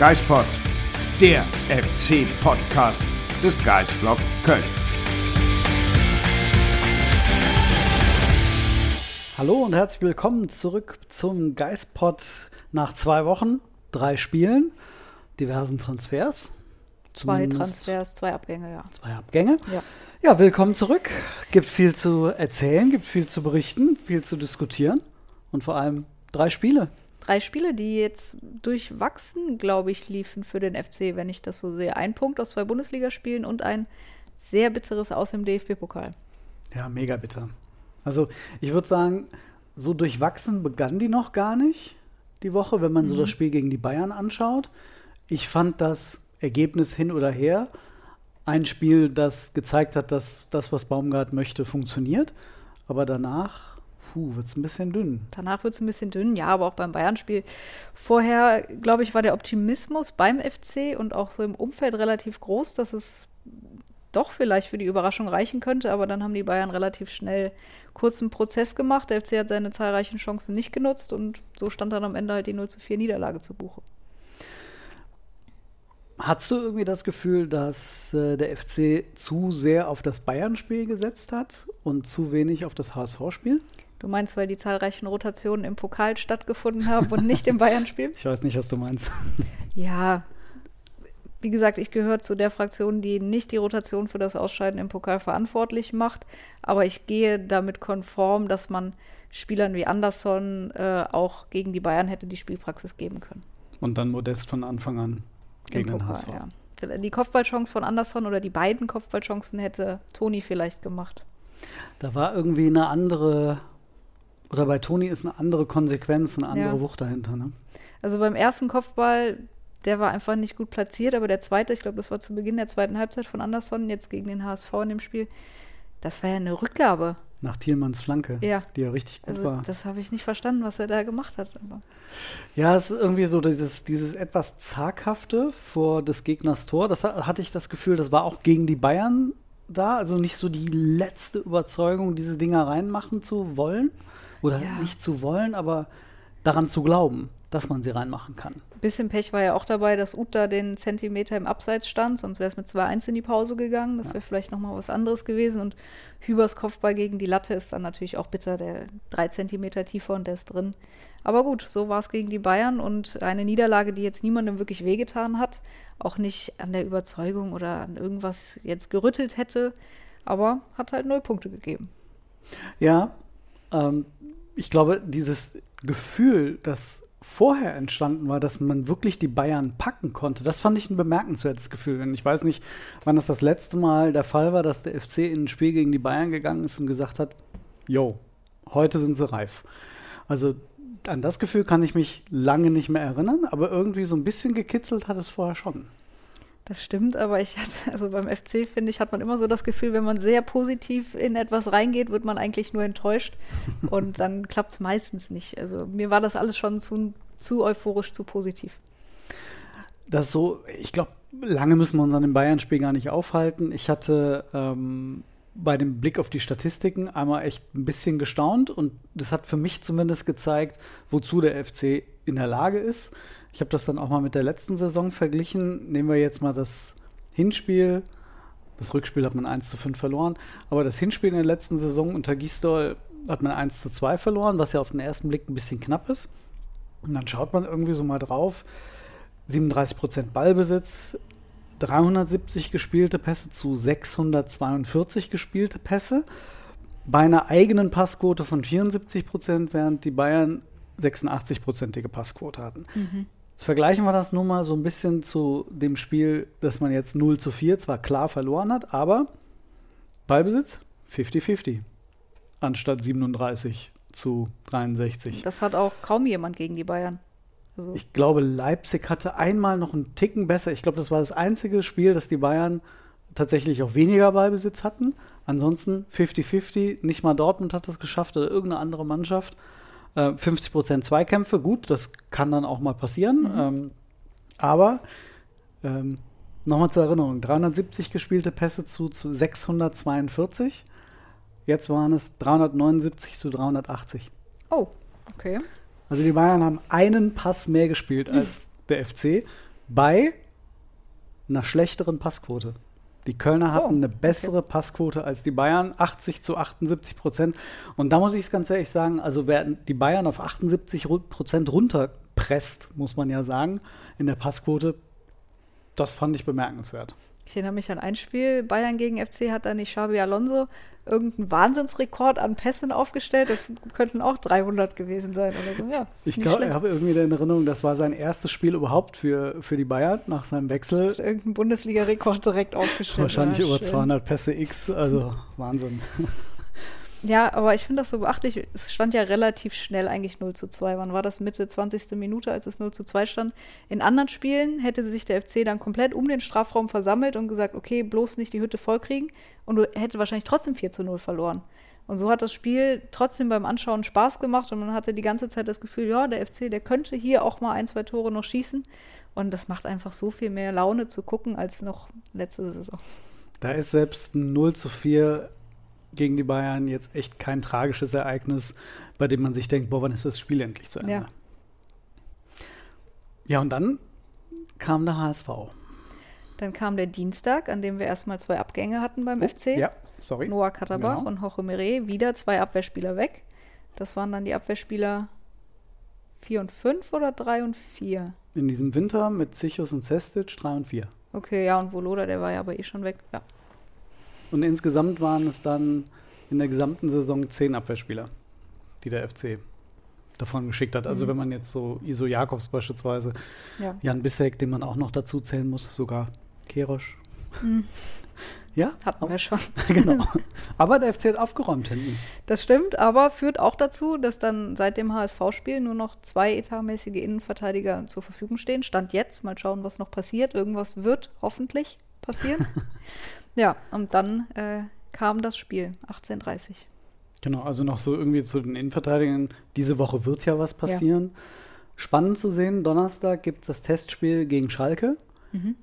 Geispod, der FC-Podcast des Geisblog Köln. Hallo und herzlich willkommen zurück zum Geistpod nach zwei Wochen, drei Spielen, diversen Transfers. Zwei Transfers, zwei Abgänge, ja. Zwei Abgänge. Ja. Ja, willkommen zurück. Gibt viel zu erzählen, gibt viel zu berichten, viel zu diskutieren und vor allem drei Spiele. Drei Spiele, die jetzt durchwachsen, glaube ich, liefen für den FC, wenn ich das so sehe. Ein Punkt aus zwei Bundesligaspielen und ein sehr bitteres aus dem DFB-Pokal. Ja, mega bitter. Also ich würde sagen, so durchwachsen begann die noch gar nicht die Woche, wenn man so das Spiel gegen die Bayern anschaut. Ich fand das Ergebnis hin oder her ein Spiel, das gezeigt hat, dass das, was Baumgart möchte, funktioniert. Aber danach wird es ein bisschen dünn. Danach wird es ein bisschen dünn, ja, aber auch beim Bayern-Spiel. Vorher, glaube ich, war der Optimismus beim FC und auch so im Umfeld relativ groß, dass es doch vielleicht für die Überraschung reichen könnte, aber dann haben die Bayern relativ schnell kurzen Prozess gemacht. Der FC hat seine zahlreichen Chancen nicht genutzt und so stand dann am Ende halt die 0 zu 4 Niederlage zu Buche. Hast du irgendwie das Gefühl, dass äh, der FC zu sehr auf das Bayern-Spiel gesetzt hat und zu wenig auf das HSV-Spiel? Du meinst, weil die zahlreichen Rotationen im Pokal stattgefunden haben und nicht im Bayern-Spiel? Ich weiß nicht, was du meinst. Ja, wie gesagt, ich gehöre zu der Fraktion, die nicht die Rotation für das Ausscheiden im Pokal verantwortlich macht. Aber ich gehe damit konform, dass man Spielern wie Anderson äh, auch gegen die Bayern hätte die Spielpraxis geben können. Und dann Modest von Anfang an gegen Im den Pokal, HSV. ja. Die Kopfballchance von Anderson oder die beiden Kopfballchancen hätte Toni vielleicht gemacht. Da war irgendwie eine andere, oder bei Toni ist eine andere Konsequenz, eine andere Ja. Wucht dahinter. Ne? Also beim ersten Kopfball, der war einfach nicht gut platziert, aber der zweite, ich glaube, das war zu Beginn der zweiten Halbzeit von Anderson, jetzt gegen den HSV in dem Spiel, das war ja eine Rückgabe. Nach Thielmanns Flanke, Ja. die ja richtig gut Also war. das habe ich nicht verstanden, was er da gemacht hat. Aber Ja, es ist irgendwie so dieses, dieses etwas zaghafte vor des Gegners Tor. Das ha- hatte ich das Gefühl, das war auch gegen die Bayern da. Also nicht so die letzte Überzeugung, diese Dinger reinmachen zu wollen. Oder Ja. nicht zu wollen, aber daran zu glauben, dass man sie reinmachen kann. ein bisschen Pech war ja auch dabei, dass Uta den Zentimeter im Abseits stand, sonst wäre es mit 2-1 in die Pause gegangen. Das wäre vielleicht nochmal was anderes gewesen. Und Hübers Kopfball gegen die Latte ist dann natürlich auch bitter, der drei Zentimeter tiefer und der ist drin. Aber gut, so war es gegen die Bayern und eine Niederlage, die jetzt niemandem wirklich wehgetan hat, auch nicht an der Überzeugung oder an irgendwas jetzt gerüttelt hätte, aber hat halt null Punkte gegeben. Ja, ähm, ich glaube, dieses Gefühl, das vorher entstanden war, dass man wirklich die Bayern packen konnte, das fand ich ein bemerkenswertes Gefühl. Und ich weiß nicht, wann das das letzte Mal der Fall war, dass der FC in ein Spiel gegen die Bayern gegangen ist und gesagt hat, yo, heute sind sie reif. Also an das Gefühl kann ich mich lange nicht mehr erinnern, aber irgendwie so ein bisschen gekitzelt hat es vorher schon. Das stimmt, aber ich hatte, also beim FC finde ich, hat man immer so das Gefühl, wenn man sehr positiv in etwas reingeht, wird man eigentlich nur enttäuscht und dann klappt es meistens nicht. Also mir war das alles schon zu, zu euphorisch, zu positiv. Das ist so, ich glaube, lange müssen wir uns an dem Bayern-Spiel gar nicht aufhalten. Ich hatte ähm, bei dem Blick auf die Statistiken einmal echt ein bisschen gestaunt und das hat für mich zumindest gezeigt, wozu der FC in der Lage ist. Ich habe das dann auch mal mit der letzten Saison verglichen. Nehmen wir jetzt mal das Hinspiel. Das Rückspiel hat man 1 zu 5 verloren. Aber das Hinspiel in der letzten Saison unter Gisdol hat man 1 zu 2 verloren, was ja auf den ersten Blick ein bisschen knapp ist. Und dann schaut man irgendwie so mal drauf. 37 Prozent Ballbesitz, 370 gespielte Pässe zu 642 gespielte Pässe. Bei einer eigenen Passquote von 74 Prozent, während die Bayern 86-prozentige Passquote hatten. Jetzt vergleichen wir das nun mal so ein bisschen zu dem Spiel, das man jetzt 0 zu 4 zwar klar verloren hat, aber Ballbesitz 50-50 anstatt 37 zu 63. Das hat auch kaum jemand gegen die Bayern. Also ich glaube, Leipzig hatte einmal noch einen Ticken besser. Ich glaube, das war das einzige Spiel, das die Bayern tatsächlich auch weniger Ballbesitz hatten. Ansonsten 50-50, nicht mal Dortmund hat das geschafft oder irgendeine andere Mannschaft. Äh, 50 Prozent Zweikämpfe, gut, das kann dann auch mal passieren. Mhm. Ähm, aber ähm, nochmal zur Erinnerung: 370 gespielte Pässe zu, zu 642. Jetzt waren es 379 zu 380. Oh, okay. Also die Bayern haben einen Pass mehr gespielt als der FC bei einer schlechteren Passquote. Die Kölner hatten oh, eine bessere okay. Passquote als die Bayern, 80 zu 78 Prozent. Und da muss ich es ganz ehrlich sagen, also wer die Bayern auf 78 Prozent runterpresst, muss man ja sagen, in der Passquote, das fand ich bemerkenswert. Ich erinnere mich an ein Spiel, Bayern gegen FC hat da nicht Xabi Alonso irgendeinen Wahnsinnsrekord an Pässen aufgestellt. Das könnten auch 300 gewesen sein oder so. Ja, ich glaube, ich habe irgendwie in Erinnerung, das war sein erstes Spiel überhaupt für, für die Bayern nach seinem Wechsel. Irgendeinen Bundesliga-Rekord direkt aufgestellt. Wahrscheinlich ja, über schön. 200 Pässe X, also Wahnsinn. Ja, aber ich finde das so beachtlich. Es stand ja relativ schnell eigentlich 0 zu 2. Wann war das? Mitte 20. Minute, als es 0 zu 2 stand. In anderen Spielen hätte sich der FC dann komplett um den Strafraum versammelt und gesagt, okay, bloß nicht die Hütte vollkriegen. Und du hätte wahrscheinlich trotzdem 4 zu 0 verloren. Und so hat das Spiel trotzdem beim Anschauen Spaß gemacht und man hatte die ganze Zeit das Gefühl, ja, der FC, der könnte hier auch mal ein, zwei Tore noch schießen. Und das macht einfach so viel mehr Laune zu gucken als noch letzte Saison. Da ist selbst ein 0 zu 4 gegen die Bayern jetzt echt kein tragisches Ereignis, bei dem man sich denkt, boah, wann ist das Spiel endlich zu Ende? Ja, ja und dann kam der HSV. Dann kam der Dienstag, an dem wir erstmal zwei Abgänge hatten beim oh, FC. Ja, sorry. Noah Katterbach genau. und Jorge Mire, wieder zwei Abwehrspieler weg. Das waren dann die Abwehrspieler 4 und 5 oder 3 und 4? In diesem Winter mit Zichos und Sestic 3 und 4. Okay, ja, und Voloda, der war ja aber eh schon weg. Ja. Und insgesamt waren es dann in der gesamten Saison zehn Abwehrspieler, die der FC davon geschickt hat. Also mhm. wenn man jetzt so Iso Jakobs beispielsweise, ja. Jan Bissek, den man auch noch dazu zählen muss, sogar Kerosch. Mhm. Ja? Hatten wir schon. genau. Aber der FC hat aufgeräumt hinten. Das stimmt, aber führt auch dazu, dass dann seit dem HSV-Spiel nur noch zwei etatmäßige Innenverteidiger zur Verfügung stehen. Stand jetzt, mal schauen, was noch passiert. Irgendwas wird hoffentlich passieren. Ja, und dann äh, kam das Spiel, 18.30 Genau, also noch so irgendwie zu den Innenverteidigern. Diese Woche wird ja was passieren. Ja. Spannend zu sehen, Donnerstag gibt es das Testspiel gegen Schalke. Mhm.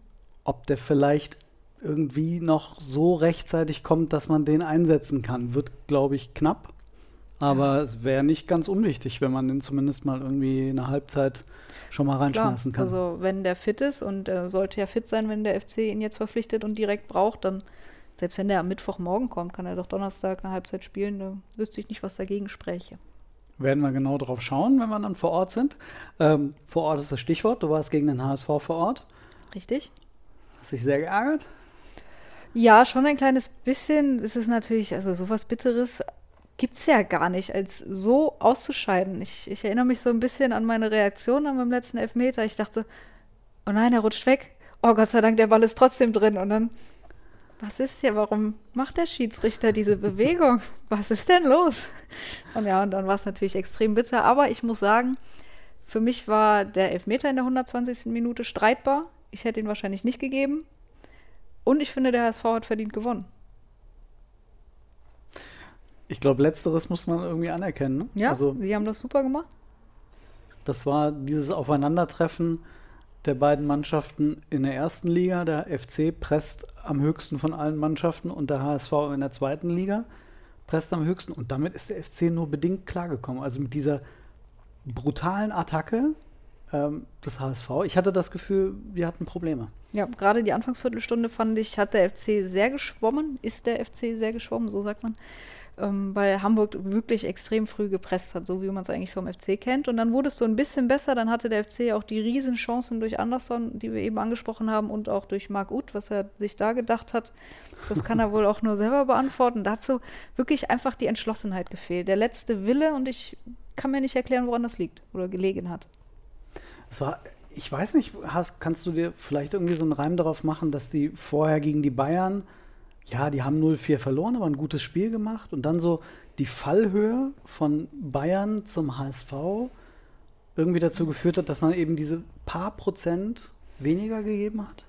Ob der vielleicht irgendwie noch so rechtzeitig kommt, dass man den einsetzen kann, wird, glaube ich, knapp. Aber ja. es wäre nicht ganz unwichtig, wenn man den zumindest mal irgendwie eine Halbzeit schon mal reinschmeißen Klar, kann. Also wenn der fit ist und er sollte ja fit sein, wenn der FC ihn jetzt verpflichtet und direkt braucht, dann selbst wenn der am Mittwochmorgen kommt, kann er doch Donnerstag eine Halbzeit spielen. Da wüsste ich nicht, was dagegen spräche. Werden wir genau drauf schauen, wenn wir dann vor Ort sind. Ähm, vor Ort ist das Stichwort. Du warst gegen den HSV vor Ort. Richtig. Hast dich sehr geärgert? Ja, schon ein kleines bisschen. Es ist natürlich, also sowas Bitteres gibt es ja gar nicht, als so auszuscheiden. Ich, ich, erinnere mich so ein bisschen an meine Reaktion an meinem letzten Elfmeter. Ich dachte, oh nein, er rutscht weg. Oh Gott sei Dank, der Ball ist trotzdem drin. Und dann, was ist hier? Warum macht der Schiedsrichter diese Bewegung? Was ist denn los? Und ja, und dann war es natürlich extrem bitter. Aber ich muss sagen, für mich war der Elfmeter in der 120. Minute streitbar. Ich hätte ihn wahrscheinlich nicht gegeben. Und ich finde, der HSV hat verdient gewonnen. Ich glaube, letzteres muss man irgendwie anerkennen. Ne? Ja, also, sie haben das super gemacht. Das war dieses Aufeinandertreffen der beiden Mannschaften in der ersten Liga. Der FC presst am höchsten von allen Mannschaften und der HSV in der zweiten Liga presst am höchsten. Und damit ist der FC nur bedingt klargekommen. Also mit dieser brutalen Attacke ähm, des HSV. Ich hatte das Gefühl, wir hatten Probleme. Ja, gerade die Anfangsviertelstunde fand ich, hat der FC sehr geschwommen, ist der FC sehr geschwommen, so sagt man ähm, weil Hamburg wirklich extrem früh gepresst hat, so wie man es eigentlich vom FC kennt. Und dann wurde es so ein bisschen besser. Dann hatte der FC auch die Riesenchancen durch Anderson, die wir eben angesprochen haben, und auch durch Marc Uth, was er sich da gedacht hat. Das kann er wohl auch nur selber beantworten. Dazu wirklich einfach die Entschlossenheit gefehlt. Der letzte Wille und ich kann mir nicht erklären, woran das liegt oder gelegen hat. Es war ich weiß nicht, hast, kannst du dir vielleicht irgendwie so einen Reim darauf machen, dass die vorher gegen die Bayern ja, die haben 0-4 verloren, aber ein gutes Spiel gemacht. Und dann so die Fallhöhe von Bayern zum HSV irgendwie dazu geführt hat, dass man eben diese paar Prozent weniger gegeben hat?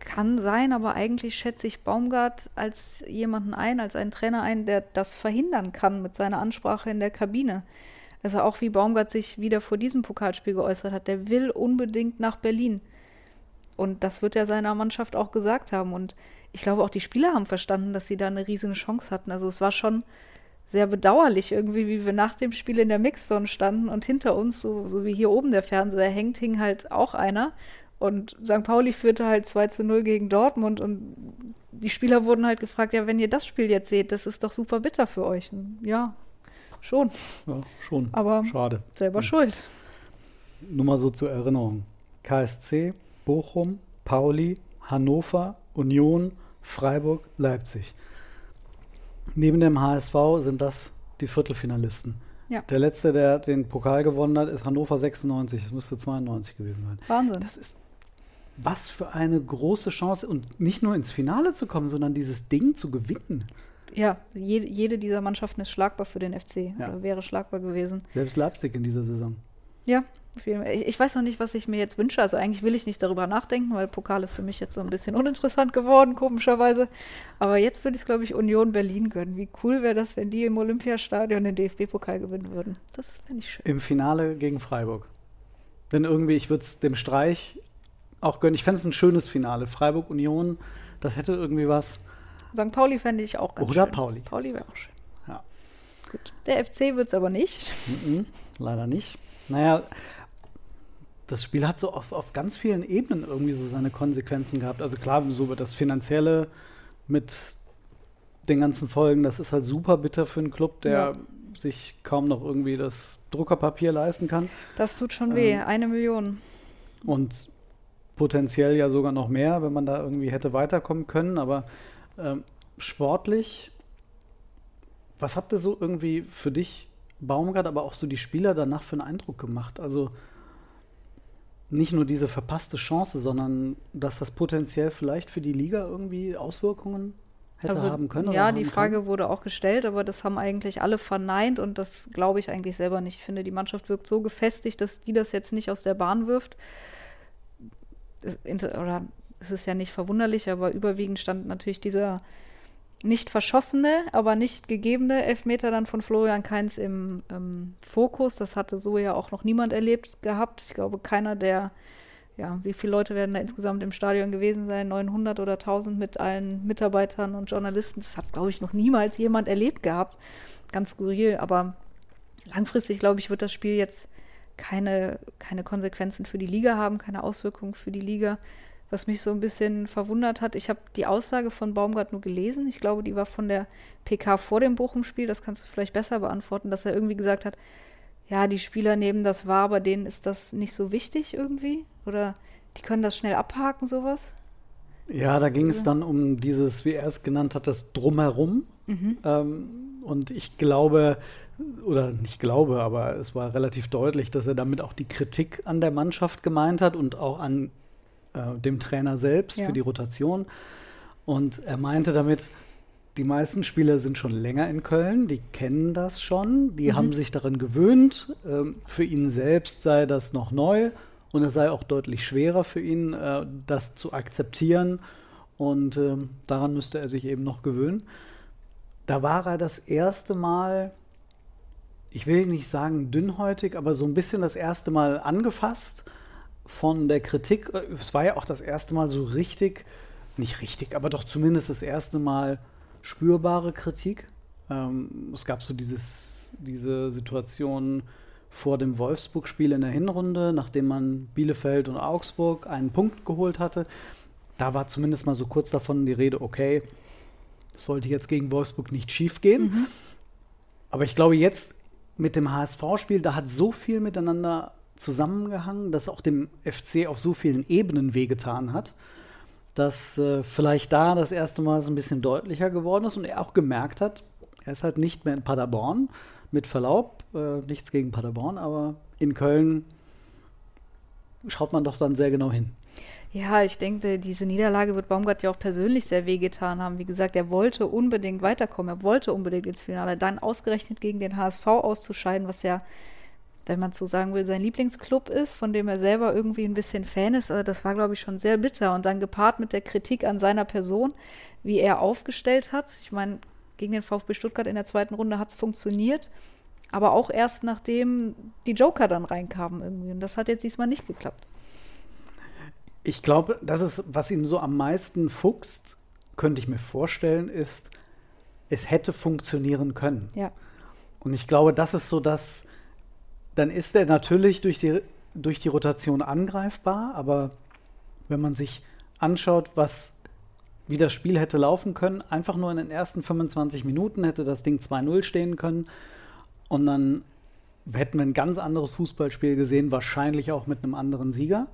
Kann sein, aber eigentlich schätze ich Baumgart als jemanden ein, als einen Trainer ein, der das verhindern kann mit seiner Ansprache in der Kabine. Also auch wie Baumgart sich wieder vor diesem Pokalspiel geäußert hat, der will unbedingt nach Berlin. Und das wird er seiner Mannschaft auch gesagt haben. Und ich glaube, auch die Spieler haben verstanden, dass sie da eine riesige Chance hatten. Also es war schon sehr bedauerlich irgendwie, wie wir nach dem Spiel in der Mixzone standen und hinter uns, so, so wie hier oben der Fernseher hängt, hing halt auch einer. Und St. Pauli führte halt 2 zu 0 gegen Dortmund und die Spieler wurden halt gefragt, ja, wenn ihr das Spiel jetzt seht, das ist doch super bitter für euch. Ja, schon. Ja, schon. Aber schade. Selber hm. schuld. Nur mal so zur Erinnerung. KSC, Bochum, Pauli, Hannover, Union, Freiburg, Leipzig. Neben dem HSV sind das die Viertelfinalisten. Ja. Der letzte, der den Pokal gewonnen hat, ist Hannover 96. Das müsste 92 gewesen sein. Wahnsinn. Das ist was für eine große Chance und nicht nur ins Finale zu kommen, sondern dieses Ding zu gewinnen. Ja, jede, jede dieser Mannschaften ist schlagbar für den FC ja. oder wäre schlagbar gewesen. Selbst Leipzig in dieser Saison. Ja, ich weiß noch nicht, was ich mir jetzt wünsche. Also eigentlich will ich nicht darüber nachdenken, weil Pokal ist für mich jetzt so ein bisschen uninteressant geworden, komischerweise. Aber jetzt würde ich es, glaube ich, Union Berlin gönnen. Wie cool wäre das, wenn die im Olympiastadion den DFB-Pokal gewinnen würden. Das fände ich schön. Im Finale gegen Freiburg. Denn irgendwie, ich würde es dem Streich auch gönnen. Ich fände es ein schönes Finale. Freiburg-Union, das hätte irgendwie was. St. Pauli fände ich auch ganz Oder schön. Oder Pauli. Pauli wäre auch schön. Ja. Gut. Der FC wird es aber nicht. Mm -mm, leider nicht. Naja, das Spiel hat so auf, auf ganz vielen Ebenen irgendwie so seine Konsequenzen gehabt. Also klar, so wird das Finanzielle mit den ganzen Folgen, das ist halt super bitter für einen Club, der ja. sich kaum noch irgendwie das Druckerpapier leisten kann. Das tut schon weh, ähm, eine Million. Und potenziell ja sogar noch mehr, wenn man da irgendwie hätte weiterkommen können. Aber ähm, sportlich, was habt ihr so irgendwie für dich, Baumgart, aber auch so die Spieler danach für einen Eindruck gemacht? Also nicht nur diese verpasste Chance, sondern dass das potenziell vielleicht für die Liga irgendwie Auswirkungen hätte also, haben können? Ja, die Frage können? wurde auch gestellt, aber das haben eigentlich alle verneint und das glaube ich eigentlich selber nicht. Ich finde, die Mannschaft wirkt so gefestigt, dass die das jetzt nicht aus der Bahn wirft. Oder es ist ja nicht verwunderlich, aber überwiegend stand natürlich dieser nicht verschossene, aber nicht gegebene Elfmeter dann von Florian Kainz im ähm, Fokus. Das hatte so ja auch noch niemand erlebt gehabt. Ich glaube, keiner der, ja, wie viele Leute werden da insgesamt im Stadion gewesen sein? 900 oder 1000 mit allen Mitarbeitern und Journalisten. Das hat, glaube ich, noch niemals jemand erlebt gehabt. Ganz skurril, aber langfristig, glaube ich, wird das Spiel jetzt keine, keine Konsequenzen für die Liga haben, keine Auswirkungen für die Liga was mich so ein bisschen verwundert hat. Ich habe die Aussage von Baumgart nur gelesen. Ich glaube, die war von der PK vor dem Bochum-Spiel. Das kannst du vielleicht besser beantworten, dass er irgendwie gesagt hat, ja, die Spieler nehmen das wahr, aber denen ist das nicht so wichtig irgendwie. Oder die können das schnell abhaken, sowas. Ja, da ging es dann um dieses, wie er es genannt hat, das Drumherum. Mhm. Ähm, und ich glaube, oder nicht glaube, aber es war relativ deutlich, dass er damit auch die Kritik an der Mannschaft gemeint hat und auch an äh, dem Trainer selbst ja. für die Rotation. Und er meinte damit, die meisten Spieler sind schon länger in Köln, die kennen das schon, die mhm. haben sich daran gewöhnt. Ähm, für ihn selbst sei das noch neu und es sei auch deutlich schwerer für ihn, äh, das zu akzeptieren. Und äh, daran müsste er sich eben noch gewöhnen. Da war er das erste Mal, ich will nicht sagen dünnhäutig, aber so ein bisschen das erste Mal angefasst von der Kritik. Es war ja auch das erste Mal so richtig, nicht richtig, aber doch zumindest das erste Mal spürbare Kritik. Ähm, es gab so dieses, diese Situation vor dem Wolfsburg-Spiel in der Hinrunde, nachdem man Bielefeld und Augsburg einen Punkt geholt hatte. Da war zumindest mal so kurz davon die Rede, okay, es sollte jetzt gegen Wolfsburg nicht schief gehen. Mhm. Aber ich glaube, jetzt mit dem HSV-Spiel, da hat so viel miteinander zusammengehangen, das auch dem FC auf so vielen Ebenen wehgetan hat, dass äh, vielleicht da das erste Mal so ein bisschen deutlicher geworden ist und er auch gemerkt hat, er ist halt nicht mehr in Paderborn, mit Verlaub, äh, nichts gegen Paderborn, aber in Köln schaut man doch dann sehr genau hin. Ja, ich denke, diese Niederlage wird Baumgart ja auch persönlich sehr wehgetan haben. Wie gesagt, er wollte unbedingt weiterkommen, er wollte unbedingt ins Finale. Dann ausgerechnet gegen den HSV auszuscheiden, was ja, wenn man so sagen will, sein Lieblingsclub ist, von dem er selber irgendwie ein bisschen Fan ist. Also das war, glaube ich, schon sehr bitter. Und dann gepaart mit der Kritik an seiner Person, wie er aufgestellt hat. Ich meine, gegen den VfB Stuttgart in der zweiten Runde hat es funktioniert. Aber auch erst nachdem die Joker dann reinkamen irgendwie. Und das hat jetzt diesmal nicht geklappt. Ich glaube, das ist, was ihn so am meisten fuchst, könnte ich mir vorstellen, ist, es hätte funktionieren können. Ja. Und ich glaube, das ist so das, dann ist er natürlich durch die, durch die Rotation angreifbar, aber wenn man sich anschaut, was, wie das Spiel hätte laufen können, einfach nur in den ersten 25 Minuten hätte das Ding 2-0 stehen können und dann hätten wir ein ganz anderes Fußballspiel gesehen, wahrscheinlich auch mit einem anderen Sieger.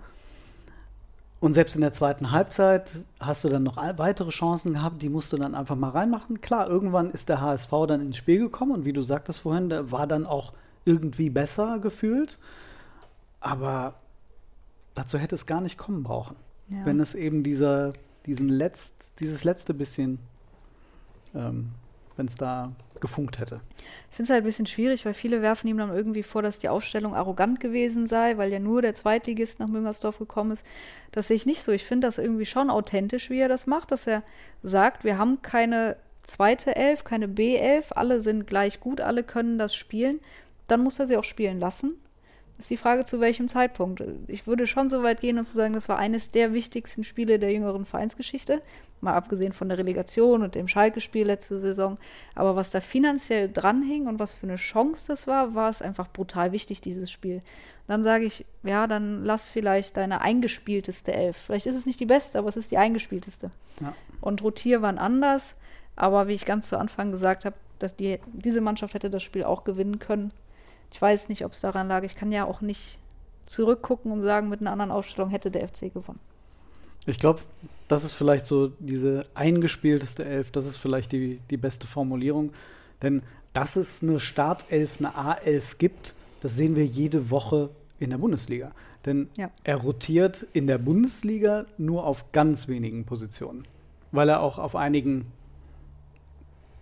Und selbst in der zweiten Halbzeit hast du dann noch weitere Chancen gehabt, die musst du dann einfach mal reinmachen. Klar, irgendwann ist der HSV dann ins Spiel gekommen und wie du sagtest vorhin, der war dann auch irgendwie besser gefühlt. Aber dazu hätte es gar nicht kommen brauchen. Ja. Wenn es eben dieser, diesen letzt, dieses letzte bisschen ähm, wenn es da gefunkt hätte. Ich finde es halt ein bisschen schwierig, weil viele werfen ihm dann irgendwie vor, dass die Aufstellung arrogant gewesen sei, weil ja nur der Zweitligist nach Müngersdorf gekommen ist. Das sehe ich nicht so. Ich finde das irgendwie schon authentisch, wie er das macht, dass er sagt, wir haben keine zweite Elf, keine B11, alle sind gleich gut, alle können das spielen. Dann muss er sie auch spielen lassen. Ist die Frage, zu welchem Zeitpunkt. Ich würde schon so weit gehen und zu sagen, das war eines der wichtigsten Spiele der jüngeren Vereinsgeschichte mal abgesehen von der Relegation und dem Schalke-Spiel letzte Saison. Aber was da finanziell dranhing und was für eine Chance das war, war es einfach brutal wichtig, dieses Spiel. Und dann sage ich, ja, dann lass vielleicht deine eingespielteste Elf. Vielleicht ist es nicht die beste, aber es ist die eingespielteste. Ja. Und rotier waren anders. Aber wie ich ganz zu Anfang gesagt habe, dass die, diese Mannschaft hätte das Spiel auch gewinnen können. Ich weiß nicht, ob es daran lag. Ich kann ja auch nicht zurückgucken und sagen, mit einer anderen Aufstellung hätte der FC gewonnen. Ich glaube, das ist vielleicht so diese eingespielteste Elf, das ist vielleicht die, die beste Formulierung. Denn dass es eine Startelf, eine A11 gibt, das sehen wir jede Woche in der Bundesliga. Denn ja. er rotiert in der Bundesliga nur auf ganz wenigen Positionen, weil er auch auf einigen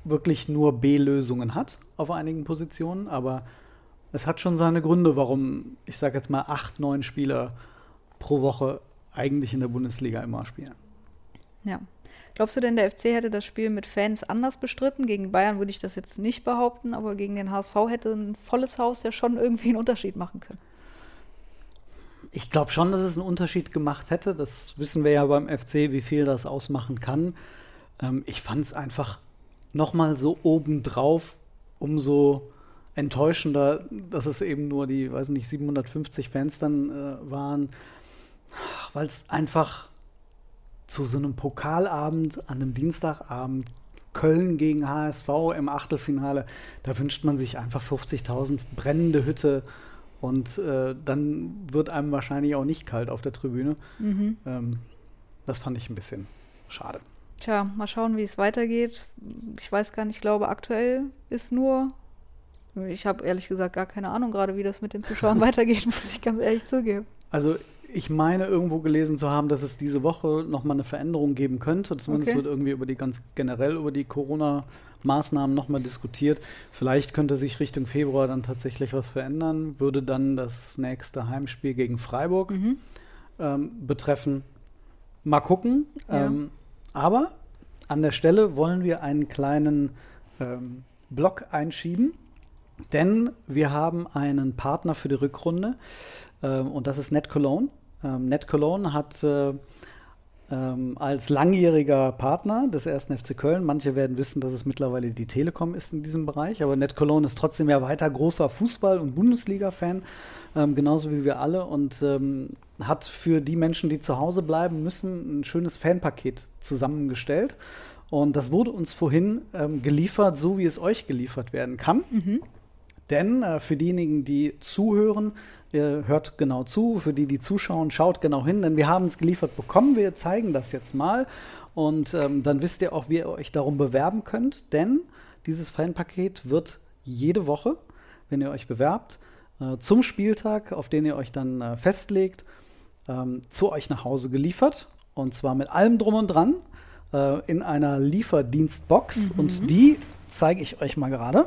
wirklich nur B-Lösungen hat, auf einigen Positionen. Aber es hat schon seine Gründe, warum, ich sage jetzt mal, acht, neun Spieler pro Woche eigentlich in der Bundesliga immer spielen. Ja. Glaubst du denn, der FC hätte das Spiel mit Fans anders bestritten? Gegen Bayern würde ich das jetzt nicht behaupten, aber gegen den HSV hätte ein volles Haus ja schon irgendwie einen Unterschied machen können. Ich glaube schon, dass es einen Unterschied gemacht hätte. Das wissen wir ja beim FC, wie viel das ausmachen kann. Ähm, ich fand es einfach nochmal so obendrauf, umso enttäuschender, dass es eben nur die, weiß nicht, 750 Fans dann äh, waren weil es einfach zu so einem Pokalabend an einem Dienstagabend Köln gegen HSV im Achtelfinale, da wünscht man sich einfach 50.000 brennende Hütte und äh, dann wird einem wahrscheinlich auch nicht kalt auf der Tribüne. Mhm. Ähm, das fand ich ein bisschen schade. Tja, mal schauen, wie es weitergeht. Ich weiß gar nicht, ich glaube, aktuell ist nur, ich habe ehrlich gesagt gar keine Ahnung gerade, wie das mit den Zuschauern weitergeht, muss ich ganz ehrlich zugeben. Also ich meine irgendwo gelesen zu haben, dass es diese Woche nochmal eine Veränderung geben könnte. Zumindest okay. wird irgendwie über die ganz generell über die Corona-Maßnahmen nochmal diskutiert. Vielleicht könnte sich Richtung Februar dann tatsächlich was verändern. Würde dann das nächste Heimspiel gegen Freiburg mhm. ähm, betreffen. Mal gucken. Ja. Ähm, aber an der Stelle wollen wir einen kleinen ähm, Block einschieben. Denn wir haben einen Partner für die Rückrunde ähm, und das ist Net Cologne. Ähm, Net Cologne hat äh, ähm, als langjähriger Partner des ersten FC Köln, manche werden wissen, dass es mittlerweile die Telekom ist in diesem Bereich, aber Net Cologne ist trotzdem ja weiter großer Fußball- und Bundesliga-Fan, ähm, genauso wie wir alle und ähm, hat für die Menschen, die zu Hause bleiben müssen, ein schönes Fanpaket zusammengestellt. Und das wurde uns vorhin ähm, geliefert, so wie es euch geliefert werden kann. Mhm. Denn äh, für diejenigen, die zuhören, ihr hört genau zu. Für die, die zuschauen, schaut genau hin, denn wir haben es geliefert bekommen. Wir zeigen das jetzt mal und ähm, dann wisst ihr auch, wie ihr euch darum bewerben könnt. Denn dieses Fanpaket wird jede Woche, wenn ihr euch bewerbt, äh, zum Spieltag, auf den ihr euch dann äh, festlegt, ähm, zu euch nach Hause geliefert. Und zwar mit allem drum und dran äh, in einer Lieferdienstbox. Und die zeige ich euch mal gerade.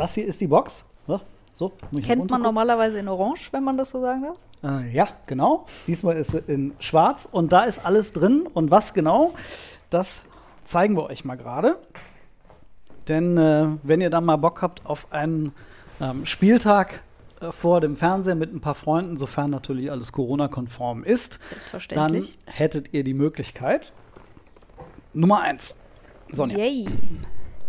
Das hier ist die Box. Ja, so, Kennt man normalerweise in Orange, wenn man das so sagen darf? Äh, ja, genau. Diesmal ist sie in schwarz und da ist alles drin. Und was genau, das zeigen wir euch mal gerade. Denn äh, wenn ihr dann mal Bock habt auf einen ähm, Spieltag äh, vor dem Fernseher mit ein paar Freunden, sofern natürlich alles Corona-konform ist, dann hättet ihr die Möglichkeit. Nummer eins. Sonja. Yay.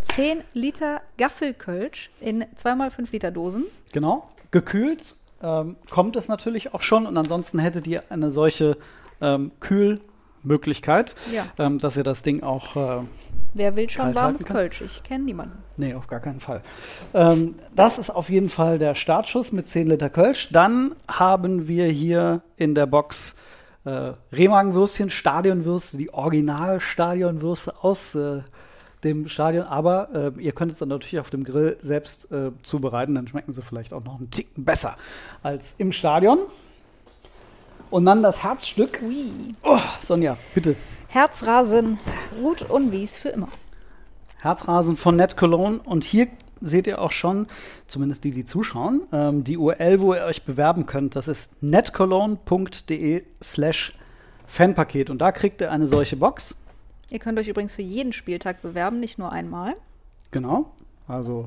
10 Liter Gaffelkölsch in 2x5 Liter Dosen. Genau. Gekühlt ähm, kommt es natürlich auch schon und ansonsten hättet ihr eine solche ähm, Kühlmöglichkeit, Ja. ähm, dass ihr das Ding auch. Äh, Wer will schon warmes? Kölsch? Ich kenne niemanden. nee, auf gar keinen Fall. Ähm, das ist auf jeden Fall der Startschuss mit 10 Liter Kölsch. Dann haben wir hier in der Box äh, Remagenwürstchen, Stadionwürste, die Original-Stadionwürste aus äh, dem Stadion. Aber äh, ihr könnt es dann natürlich auf dem Grill selbst äh, zubereiten. Dann schmecken sie vielleicht auch noch einen Ticken besser als im Stadion. Und dann das Herzstück. Ui. Oh, Sonja, bitte. Herzrasen, Ruth und Wies für immer. Herzrasen von Net Cologne. Und hier seht ihr auch schon, zumindest die, die zuschauen, ähm, die URL, wo ihr euch bewerben könnt. Das ist netcologne.de slash Fanpaket. Und da kriegt ihr eine solche Box. Ihr könnt euch übrigens für jeden Spieltag bewerben, nicht nur einmal. Genau. Also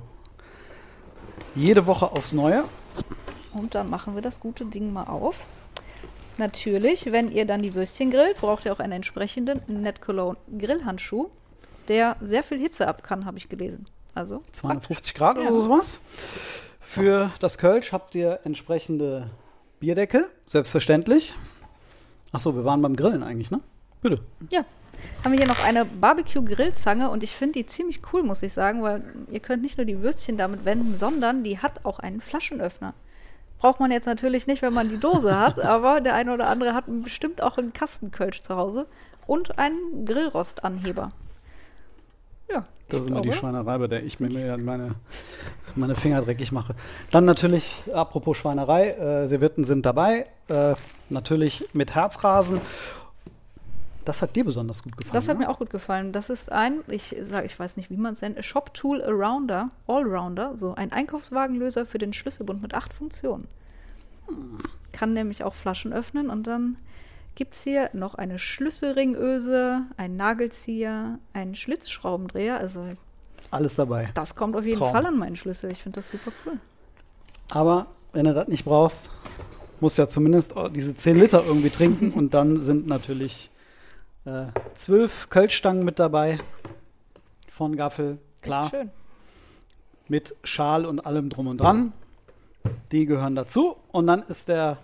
jede Woche aufs Neue. Und dann machen wir das gute Ding mal auf. Natürlich, wenn ihr dann die Würstchen grillt, braucht ihr auch einen entsprechenden Net Cologne Grillhandschuh, der sehr viel Hitze ab kann, habe ich gelesen. Also 250 Grad Ja. oder sowas. Für das Kölsch habt ihr entsprechende Bierdeckel, selbstverständlich. Achso, wir waren beim Grillen eigentlich, ne? Bitte. Ja. Haben wir hier noch eine Barbecue-Grillzange und ich finde die ziemlich cool, muss ich sagen, weil ihr könnt nicht nur die Würstchen damit wenden, sondern die hat auch einen Flaschenöffner. Braucht man jetzt natürlich nicht, wenn man die Dose hat, aber der eine oder andere hat bestimmt auch einen Kastenkölsch zu Hause und einen Grillrostanheber. Ja, Das ist immer die Schweinerei, bei der ich mir mir meine, meine Finger dreckig mache. Dann natürlich, apropos Schweinerei, äh, Servietten sind dabei. Äh, natürlich mit Herzrasen. Das hat dir besonders gut gefallen. Das hat ne? mir auch gut gefallen. Das ist ein, ich sage, ich weiß nicht, wie man es nennt, Shop Tool Arounder, Allrounder, so ein Einkaufswagenlöser für den Schlüsselbund mit acht Funktionen. Kann nämlich auch Flaschen öffnen und dann gibt es hier noch eine Schlüsselringöse, einen Nagelsieher, einen Schlitzschraubendreher. Also Alles dabei. das kommt auf jeden Traum. Fall an meinen Schlüssel. Ich finde das super cool. Aber wenn du das nicht brauchst, musst du ja zumindest diese 10 Liter irgendwie trinken. und dann sind natürlich äh, zwölf Kölschstangen mit dabei. Von Gaffel, klar. Echt schön. mit Schal und allem drum und dran. Die gehören dazu. Und dann ist der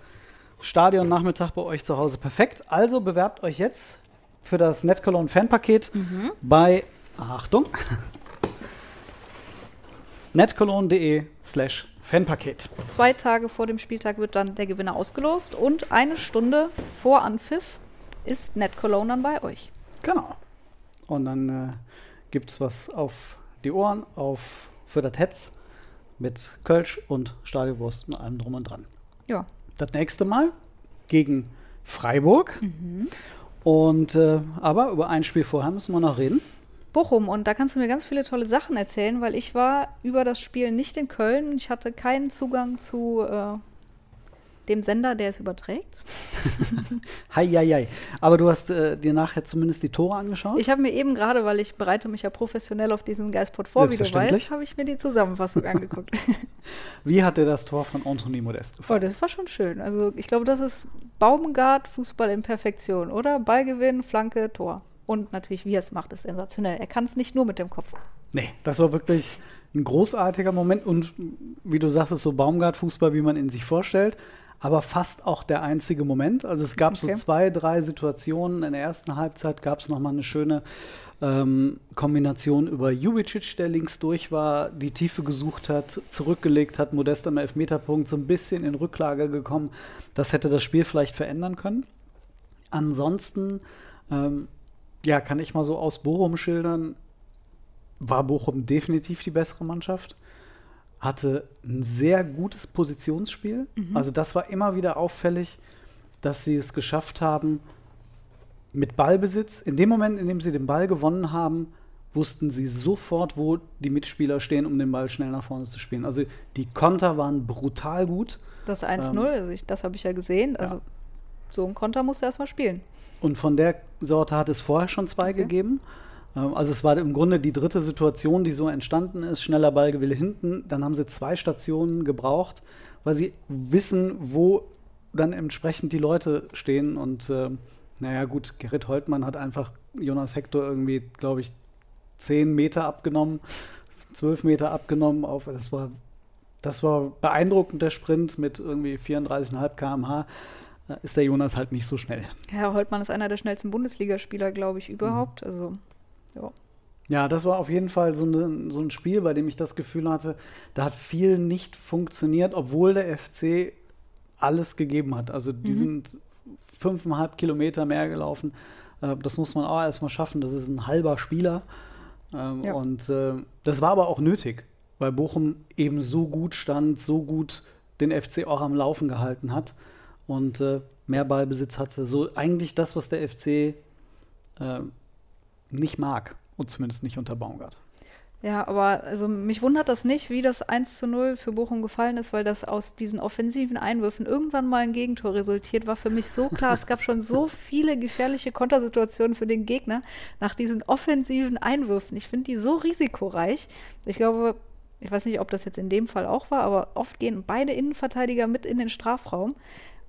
Stadionnachmittag bei euch zu Hause perfekt. Also bewerbt euch jetzt für das NetCologne Fanpaket bei, Achtung, netcologne.de slash Fanpaket. Zwei Tage vor dem Spieltag wird dann der Gewinner ausgelost und eine Stunde vor Anpfiff ist Net Cologne dann bei euch. Genau. Und dann äh, gibt es was auf die Ohren, auf für das Hetz mit Kölsch und Stadionwurst und allem drum und dran. Ja, das nächste Mal gegen Freiburg. Und äh, aber über ein Spiel vorher müssen wir noch reden. Bochum und da kannst du mir ganz viele tolle Sachen erzählen, weil ich war über das Spiel nicht in Köln. Ich hatte keinen Zugang zu äh, dem Sender, der es überträgt. Hei, hei, hei. Aber du hast äh, dir nachher zumindest die Tore angeschaut. Ich habe mir eben gerade, weil ich bereite mich ja professionell auf diesen Geistpod vor, wie du weißt, habe ich mir die Zusammenfassung angeguckt. Wie hat dir das Tor von Anthony Modest Oh, gefallen? das war schon schön. Also ich glaube, das ist Baumgart Fußball in Perfektion, oder? Ballgewinn, Flanke, Tor. Und natürlich, wie er es macht, ist sensationell. Er kann es nicht nur mit dem Kopf. Nee, das war wirklich ein großartiger Moment und wie du sagst, ist so Baumgart-Fußball, wie man ihn sich vorstellt. Aber fast auch der einzige Moment. Also es gab so Okay. zwei, drei Situationen. In der ersten Halbzeit gab es nochmal eine schöne ähm, Kombination über Jubicic, der links durch war, die Tiefe gesucht hat, zurückgelegt hat, Modest am Elfmeterpunkt so ein bisschen in Rücklage gekommen. Das hätte das Spiel vielleicht verändern können. Ansonsten, ähm, ja, kann ich mal so aus Bochum schildern, war Bochum definitiv die bessere Mannschaft. Hatte ein sehr gutes Positionsspiel. Also das war immer wieder auffällig, dass sie es geschafft haben, mit Ballbesitz, in dem Moment, in dem sie den Ball gewonnen haben, wussten sie sofort, wo die Mitspieler stehen, um den Ball schnell nach vorne zu spielen. Also die Konter waren brutal gut. Das 1-0, also ich, das habe ich ja gesehen. Also Ja. so ein Konter musst du erstmal spielen. Und von der Sorte hat es vorher schon zwei gegeben. Ähm, Also es war im Grunde die dritte Situation, die so entstanden ist. Schneller Ballgewille hinten. Dann haben sie zwei Stationen gebraucht, weil sie wissen, wo dann entsprechend die Leute stehen. Und äh, naja gut, Gerrit Holtmann hat einfach Jonas Hector irgendwie, glaube ich, zehn Meter abgenommen, zwölf Meter abgenommen. Auf, das war das war beeindruckend, der Sprint mit irgendwie 34,5 km/h. Ist der Jonas halt nicht so schnell. Herr Holtmann ist einer der schnellsten Bundesligaspieler, glaube ich, überhaupt. Also, ja. Ja, das war auf jeden Fall so, eine, so ein Spiel, bei dem ich das Gefühl hatte, da hat viel nicht funktioniert, obwohl der FC alles gegeben hat. Also die sind fünfeinhalb Kilometer mehr gelaufen. Äh, das muss man auch erstmal schaffen. Das ist ein halber Spieler. Ähm, Ja. Und äh, das war aber auch nötig, weil Bochum eben so gut stand, so gut den FC auch am Laufen gehalten hat und äh, mehr Ballbesitz hatte. So eigentlich das, was der FC nicht mag. Und zumindest nicht unter Baumgart. Ja, aber also mich wundert das nicht, wie das 1 zu 0 für Bochum gefallen ist, weil das aus diesen offensiven Einwürfen irgendwann mal ein Gegentor resultiert, war für mich so klar. es gab schon so viele gefährliche Kontersituationen für den Gegner nach diesen offensiven Einwürfen. Ich finde die so risikoreich. Ich glaube, ich weiß nicht, ob das jetzt in dem Fall auch war, aber oft gehen beide Innenverteidiger mit in den Strafraum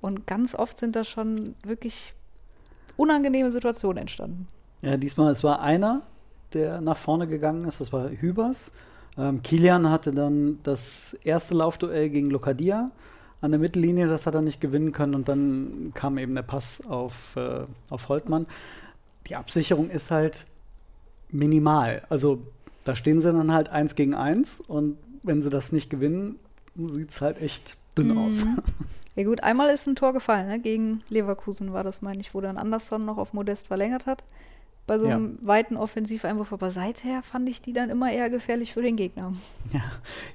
und ganz oft sind da schon wirklich unangenehme Situationen entstanden. Ja, diesmal, es war einer, der nach vorne gegangen ist, das war Hübers. Ähm, Kilian hatte dann das erste Laufduell gegen Lokadia an der Mittellinie, das hat er nicht gewinnen können und dann kam eben der Pass auf, äh, auf Holtmann. Die Absicherung ist halt minimal. Also da stehen sie dann halt eins gegen eins und wenn sie das nicht gewinnen, sieht es halt echt dünn aus. Ja gut, einmal ist ein Tor gefallen, ne? gegen Leverkusen war das, meine ich, wo dann Andersson noch auf Modest verlängert hat. Bei so Ja. einem weiten Offensiveinwurf, aber seither fand ich die dann immer eher gefährlich für den Gegner.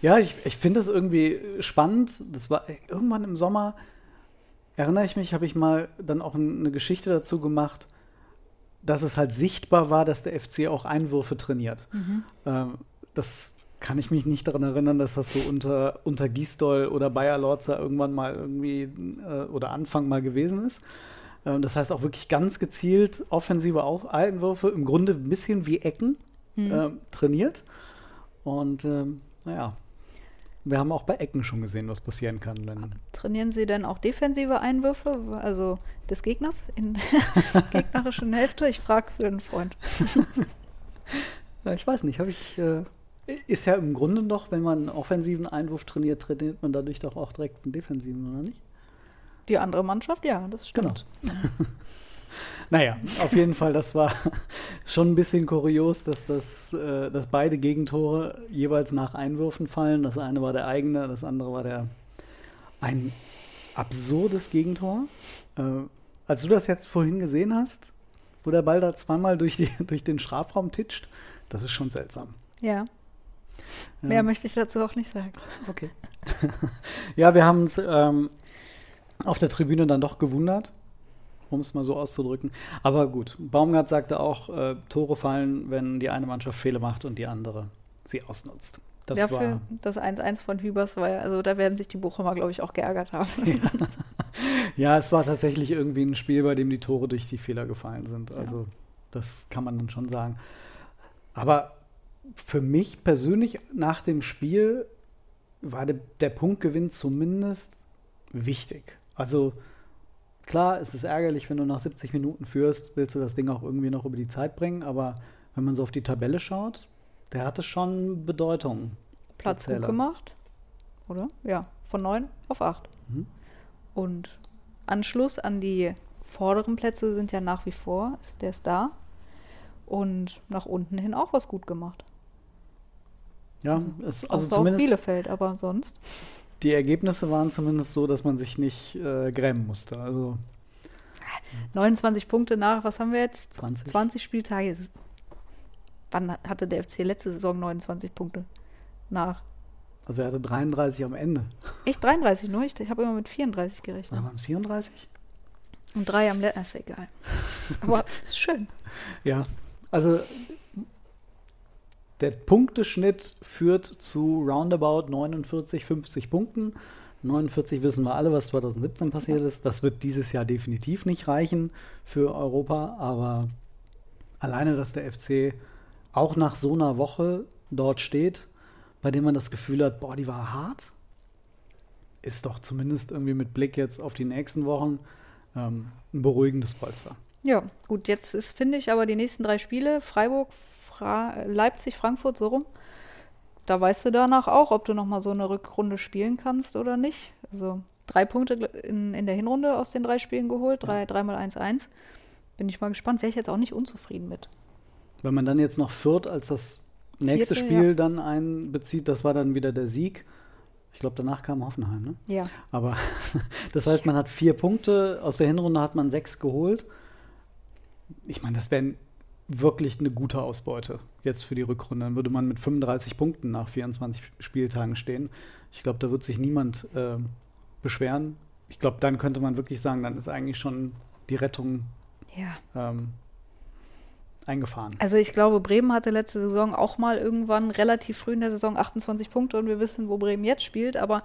Ja, ich, ich finde das irgendwie spannend. Das war irgendwann im Sommer, erinnere ich mich, habe ich mal dann auch eine Geschichte dazu gemacht, dass es halt sichtbar war, dass der FC auch Einwürfe trainiert. Ähm, das kann ich mich nicht daran erinnern, dass das so unter, unter Gisdol oder Bayer Lorzer irgendwann mal irgendwie äh, oder Anfang mal gewesen ist. Ähm, das heißt auch wirklich ganz gezielt offensive auch Einwürfe, im Grunde ein bisschen wie Ecken ähm, trainiert. Und ähm, naja, wir haben auch bei Ecken schon gesehen, was passieren kann. Wenn, Trainieren Sie denn auch defensive Einwürfe, also des Gegners in der gegnerischen Hälfte? Ich frage für einen Freund. ja, ich weiß nicht, habe ich. Äh, ist ja im Grunde doch, wenn man einen offensiven Einwurf trainiert, trainiert man dadurch doch auch direkt einen defensiven, oder nicht? Die andere Mannschaft, ja, das stimmt. Naja, auf jeden Fall, das war schon ein bisschen kurios, dass, das, äh, dass beide Gegentore jeweils nach Einwürfen fallen. Das eine war der eigene, das andere war der ein absurdes Gegentor. Äh, als du das jetzt vorhin gesehen hast, wo der Ball da zweimal durch, die, durch den Strafraum titscht, das ist schon seltsam. Ja, mehr möchte ich dazu auch nicht sagen. Okay. ja, wir haben uns ähm, auf der Tribüne dann doch gewundert, um es mal so auszudrücken. Aber gut, Baumgart sagte auch, äh, Tore fallen, wenn die eine Mannschaft Fehler macht und die andere sie ausnutzt. Das ja, war das 1-1 von Hübers war ja, also da werden sich die Bochumer, glaube ich, auch geärgert haben. ja, es war tatsächlich irgendwie ein Spiel, bei dem die Tore durch die Fehler gefallen sind. Also das kann man dann schon sagen. Aber für mich persönlich nach dem Spiel war der, der Punktgewinn zumindest wichtig. Also klar, es ist ärgerlich, wenn du nach 70 Minuten führst, willst du das Ding auch irgendwie noch über die Zeit bringen. Aber wenn man so auf die Tabelle schaut, der hatte schon Bedeutung. Platz gut gemacht, oder? Ja, von 9 auf 8. Mhm. Und Anschluss an die vorderen Plätze sind ja nach wie vor, der ist da. Und nach unten hin auch was gut gemacht. Ja, es, also Außer auf zumindest Bielefeld, aber sonst. Die Ergebnisse waren zumindest so, dass man sich nicht äh, grämen musste. Also 29 Punkte nach, was haben wir jetzt? 20. 20 Spieltage. Wann hatte der FC letzte Saison 29 Punkte? Nach Also er hatte 33 am Ende. Echt 33 nur? Ich, ich habe immer mit 34 gerechnet. Oder waren es 34? Und drei am letzten. Ist egal. Aber ist schön. Ja, also der Punkteschnitt führt zu roundabout 49, 50 Punkten. 49 wissen wir alle, was 2017 passiert ist. Das wird dieses Jahr definitiv nicht reichen für Europa, aber alleine, dass der FC auch nach so einer Woche dort steht, bei dem man das Gefühl hat, boah, die war hart, ist doch zumindest irgendwie mit Blick jetzt auf die nächsten Wochen ähm, ein beruhigendes Polster. Ja, gut, jetzt finde ich, aber die nächsten drei Spiele, Freiburg, Fra Leipzig, Frankfurt, so rum, da weißt du danach auch, ob du nochmal so eine Rückrunde spielen kannst oder nicht. Also drei Punkte in, in der Hinrunde aus den drei Spielen geholt, drei, dreimal 1-1. Bin ich mal gespannt, wäre ich jetzt auch nicht unzufrieden mit. Wenn man dann jetzt noch Fürth als das nächste Vierte, Spiel ja. dann einbezieht, das war dann wieder der Sieg. Ich glaube, danach kam Hoffenheim, ne? Ja. Aber das heißt, man hat vier Punkte, aus der Hinrunde hat man sechs geholt. Ich meine, das wäre wirklich eine gute Ausbeute jetzt für die Rückrunde. Dann würde man mit 35 Punkten nach 24 Spieltagen stehen. Ich glaube, da wird sich niemand äh, beschweren. Ich glaube, dann könnte man wirklich sagen, dann ist eigentlich schon die Rettung Ja. ähm, eingefahren. Also ich glaube, Bremen hatte letzte Saison auch mal irgendwann relativ früh in der Saison 28 Punkte und wir wissen, wo Bremen jetzt spielt, aber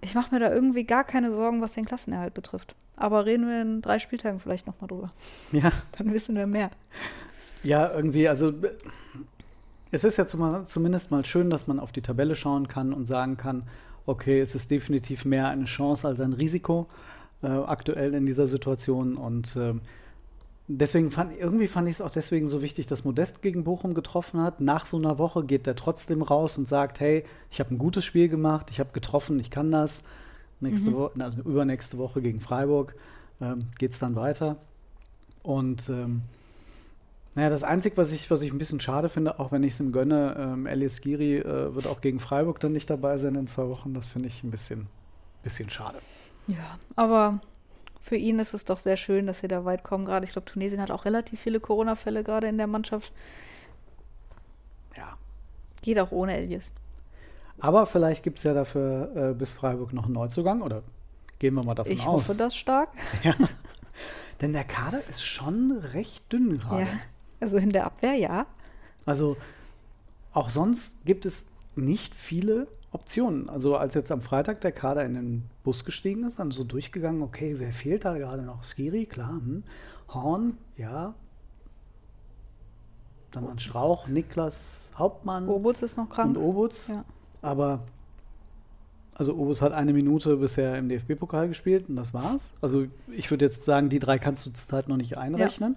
ich mache mir da irgendwie gar keine Sorgen, was den Klassenerhalt betrifft. Aber reden wir in drei Spieltagen vielleicht nochmal drüber. Ja, Dann wissen wir mehr. Ja, irgendwie, also äh, es ist ja zum, zumindest mal schön, dass man auf die Tabelle schauen kann und sagen kann, okay, es ist definitiv mehr eine Chance als ein Risiko äh, aktuell in dieser Situation. Und ähm, deswegen fand irgendwie fand ich es auch deswegen so wichtig, dass Modest gegen Bochum getroffen hat. Nach so einer Woche geht er trotzdem raus und sagt, hey, ich habe ein gutes Spiel gemacht, ich habe getroffen, ich kann das. Nächste Woche, na, übernächste Woche gegen Freiburg ähm, geht es dann weiter. Und ähm, naja, das Einzige, was ich, was ich ein bisschen schade finde, auch wenn ich es ihm gönne, ähm, Elias Giri äh, wird auch gegen Freiburg dann nicht dabei sein in zwei Wochen. Das finde ich ein bisschen, bisschen schade. Ja, aber für ihn ist es doch sehr schön, dass sie da weit kommen. Gerade, ich glaube, Tunesien hat auch relativ viele Corona-Fälle gerade in der Mannschaft. Ja. Geht auch ohne Elias. Aber vielleicht gibt es ja dafür äh, bis Freiburg noch einen Neuzugang oder gehen wir mal davon Ich aus. hoffe das stark. Denn der Kader ist schon recht dünn gerade. Ja. Also in der Abwehr, ja. Also auch sonst gibt es nicht viele Optionen. Also als jetzt am Freitag der Kader in den Bus gestiegen ist, dann so durchgegangen, okay, wer fehlt da gerade noch? Skiri, klar. Hm. Horn, ja. Dann waren Strauch, Niklas Hauptmann Obutz ist noch krank. und Obutz. Ja. Aber also Obus hat eine Minute bisher im DFB-Pokal gespielt und das war's. Also ich würde jetzt sagen, die drei kannst du zurzeit noch nicht einrechnen.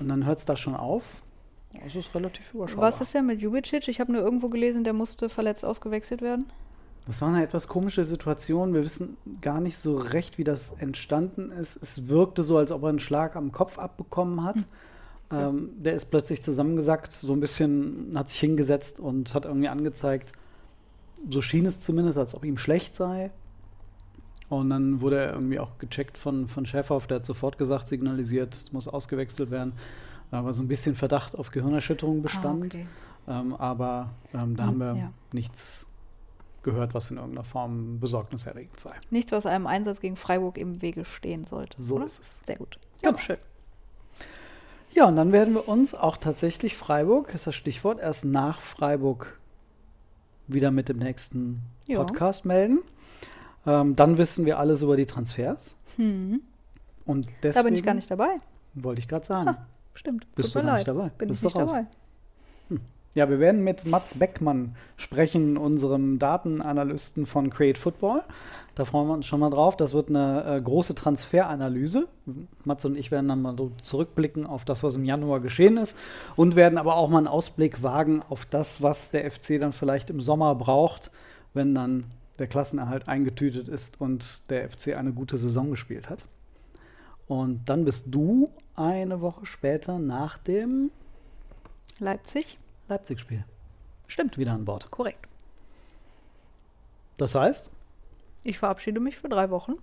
Und dann hört es da schon auf. Das ist relativ überschaubar. Was ist denn mit Jubicic? Ich habe nur irgendwo gelesen, der musste verletzt ausgewechselt werden. Das war eine etwas komische Situation. Wir wissen gar nicht so recht, wie das entstanden ist. Es wirkte so, als ob er einen Schlag am Kopf abbekommen hat. Ähm, der ist plötzlich zusammengesackt, so ein bisschen, hat sich hingesetzt und hat irgendwie angezeigt, so schien es zumindest, als ob ihm schlecht sei. Und dann wurde er irgendwie auch gecheckt von, von Schäferhoff, der hat sofort gesagt, signalisiert, muss ausgewechselt werden. Aber so ein bisschen Verdacht auf Gehirnerschütterung bestand. Ah, okay. ähm, aber ähm, da Hm, haben wir ja. nichts gehört, was in irgendeiner Form besorgniserregend sei. Nichts, was einem Einsatz gegen Freiburg im Wege stehen sollte. So oder? ist es. Sehr gut. Genau. schön. Ja, und dann werden wir uns auch tatsächlich Freiburg, ist das Stichwort, erst nach Freiburg wieder mit dem nächsten Ja. Podcast melden. Ähm, dann wissen wir alles über die Transfers. Hm. Und deswegen Da bin ich gar nicht dabei. wollte ich gerade sagen. Stimmt. Bist Tut du gar nicht leid. dabei? Bin Bist ich nicht raus? dabei. Ja, wir werden mit Mats Beckmann sprechen, unserem Datenanalysten von Create Football. Da freuen wir uns schon mal drauf. Das wird eine äh, große Transferanalyse. Mats und ich werden dann mal zurückblicken auf das, was im Januar geschehen ist und werden aber auch mal einen Ausblick wagen auf das, was der FC dann vielleicht im Sommer braucht, wenn dann der Klassenerhalt eingetütet ist und der FC eine gute Saison gespielt hat. Und dann bist du eine Woche später nach dem Leipzig? Leipzig-Spiel Stimmt. wieder an Bord. Korrekt. Das heißt, Ich verabschiede mich für drei Wochen.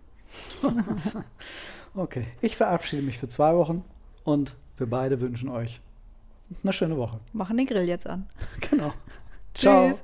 okay, ich verabschiede mich für zwei Wochen und wir beide wünschen euch eine schöne Woche. Machen den Grill jetzt an. Genau. Ciao. Tschüss.